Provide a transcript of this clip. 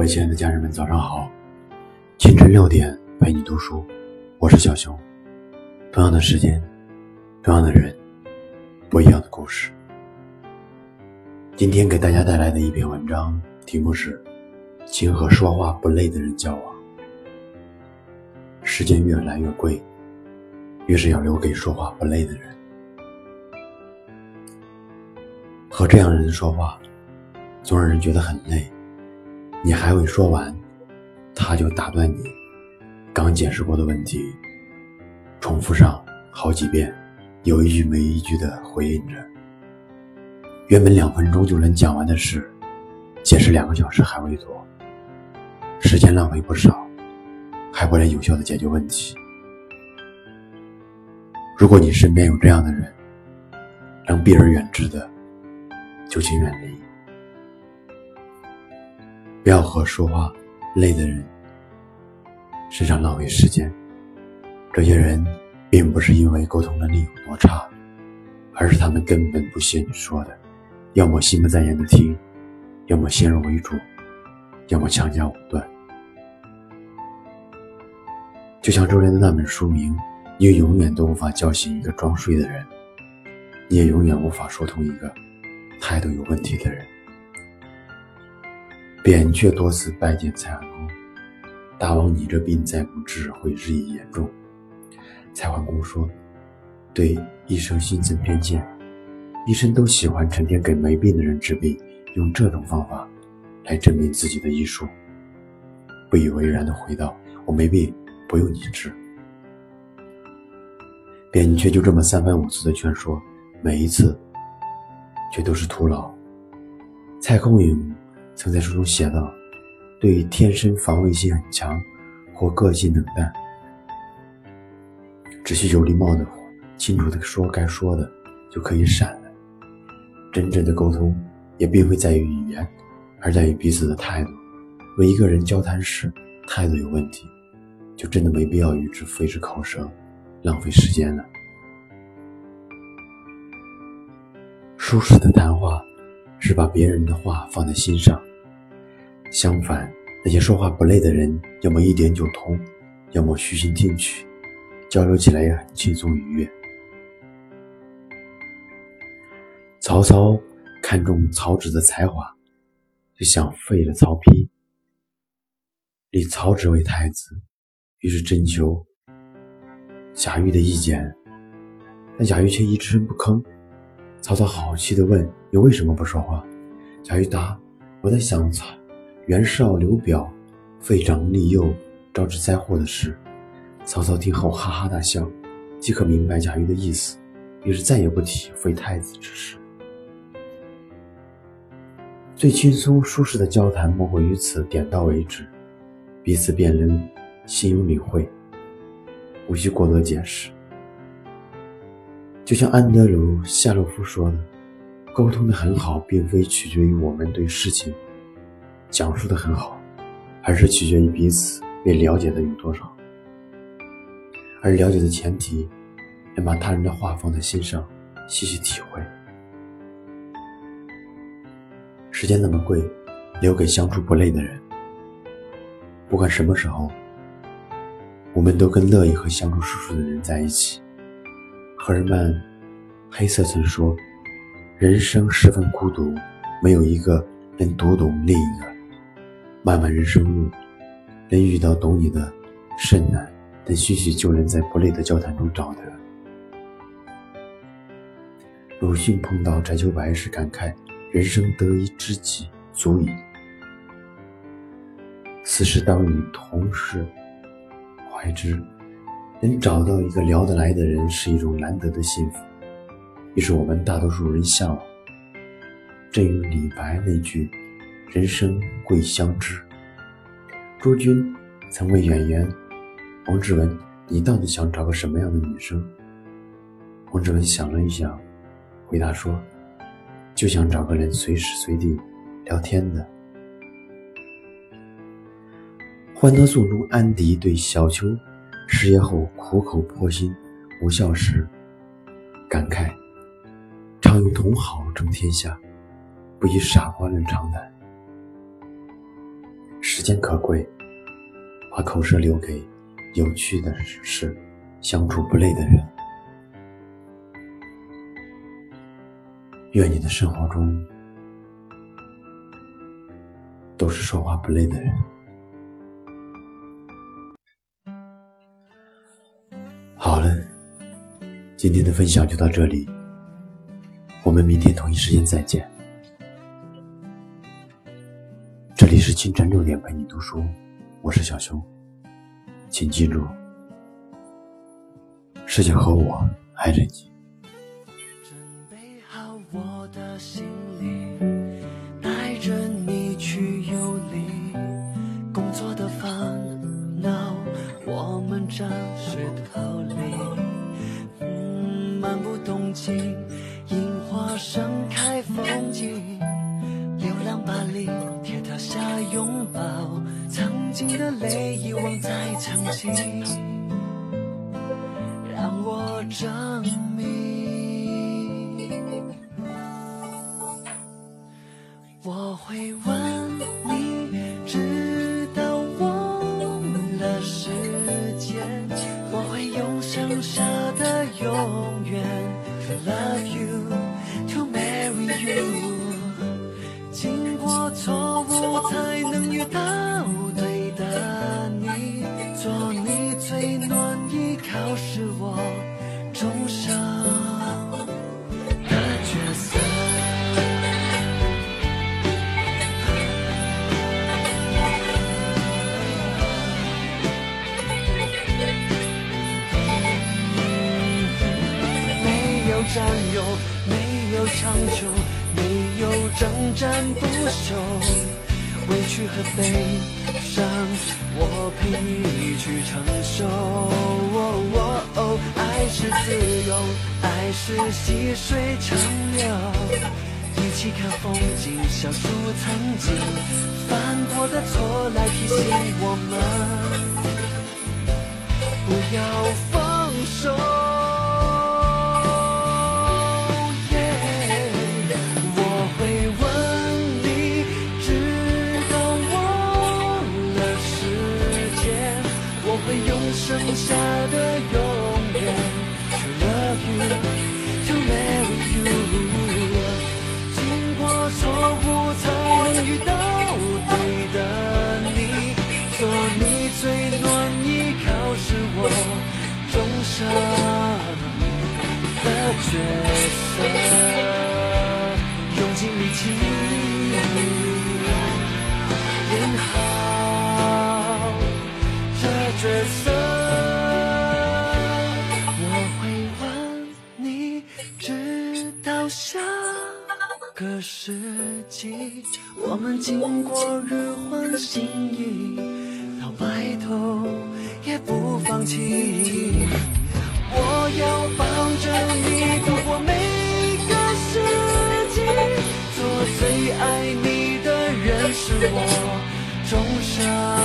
各位亲爱的家人们，早上好！清晨六点陪你读书，我是小熊。同样的时间，同样的人，不一样的故事。今天给大家带来的一篇文章，题目是《请和说话不累的人交往》。时间越来越贵，越是要留给说话不累的人。和这样的人说话，总让人觉得很累。你还未说完，他就打断你刚解释过的问题，重复上好几遍，有一句没一句的回应着。原本两分钟就能讲完的事，解释两个小时还未多，时间浪费不少，还不能有效的解决问题。如果你身边有这样的人，能避而远之的，就请远离。不要和说话累的人身上浪费时间。这些人并不是因为沟通能力有多差，而是他们根本不屑你说的，要么心不在焉的听，要么先入为主，要么强加武断。就像周联的那本书名：“你永远都无法叫醒一个装睡的人，你也永远无法说通一个态度有问题的人。”扁鹊多次拜见蔡桓公，大王，你这病再不治会日益严重。蔡桓公说：“对医生心存偏见，医生都喜欢成天给没病的人治病，用这种方法来证明自己的医术。”不以为然的回道：“我没病，不用你治。”扁鹊就这么三番五次的劝说，每一次却都是徒劳。蔡孔颖。曾在书中写道：“对于天生防卫性很强或个性冷淡，只需有礼貌的、清楚的说该说的，就可以闪了。真正的沟通也并非在于语言，而在于彼此的态度。若一个人交谈时态度有问题，就真的没必要与之费之口舌，浪费时间了。舒适的谈话是把别人的话放在心上。”相反，那些说话不累的人，要么一点就通，要么虚心听取，交流起来也很轻松愉悦。曹操看中曹植的才华，就想废了曹丕，立曹植为太子，于是征求贾诩的意见，但贾诩却一声不吭。曹操好气地问：“你为什么不说话？”贾诩答：“我在想曹。”袁绍、刘表废长立幼，招致灾祸的事，曹操听后哈哈大笑，即可明白贾谊的意思，于是再也不提废太子之事。最轻松舒适的交谈莫过于此，点到为止，彼此便能心有领会，无需过多解释。就像安德鲁·夏洛夫说的：“沟通的很好，并非取决于我们对事情。”讲述的很好，而是取决于彼此被了解的有多少。而了解的前提，能把他人的话放在心上，细细体会。时间那么贵，留给相处不累的人。不管什么时候，我们都更乐意和相处舒服的人在一起。赫尔曼·黑瑟曾说：“人生十分孤独，没有一个能读懂另一个。”漫漫人生路，能遇到懂你的甚难，但许许就能在不累的交谈中找得。鲁迅碰到翟秋白时感慨：“人生得一知己足矣。”此时当你同时怀之，能找到一个聊得来的人是一种难得的幸福，也是我们大多数人向往。正如李白那句。人生贵相知。朱军曾问演员王志文：“你到底想找个什么样的女生？”王志文想了一想，回答说：“就想找个人随时随地聊天的。”《欢乐颂》中，安迪对小秋失业后苦口婆心无效时感慨：“常与同好争天下，不以傻瓜论长谈。”时间可贵，把口舌留给有趣的事，相处不累的人。愿你的生活中都是说话不累的人。好了，今天的分享就到这里，我们明天同一时间再见。清晨六点陪你读书，我是小熊，请记住，世界和我爱着你。准备好我的行李，带着你去游历，工作的烦恼我们暂时逃离。嗯，漫不动经，樱花盛开风景。拥抱，曾经的泪遗忘在曾经，让我证明。我会吻你，经过错误才能遇到对的你，做你最暖依靠是我终生的角色。没有占有，没有长久。征战不休，委屈和悲伤，我陪你去承受。哦哦哦爱是自由，爱是细水长流，一起看风景，笑数曾经犯过的错，来提醒我们不要放角色，用尽力气演好这角色。我会爱你，直到下个世纪，我们经过日换星移，到白头也不放弃。我要把和你度过每个世纪，做最爱你的人是我终生。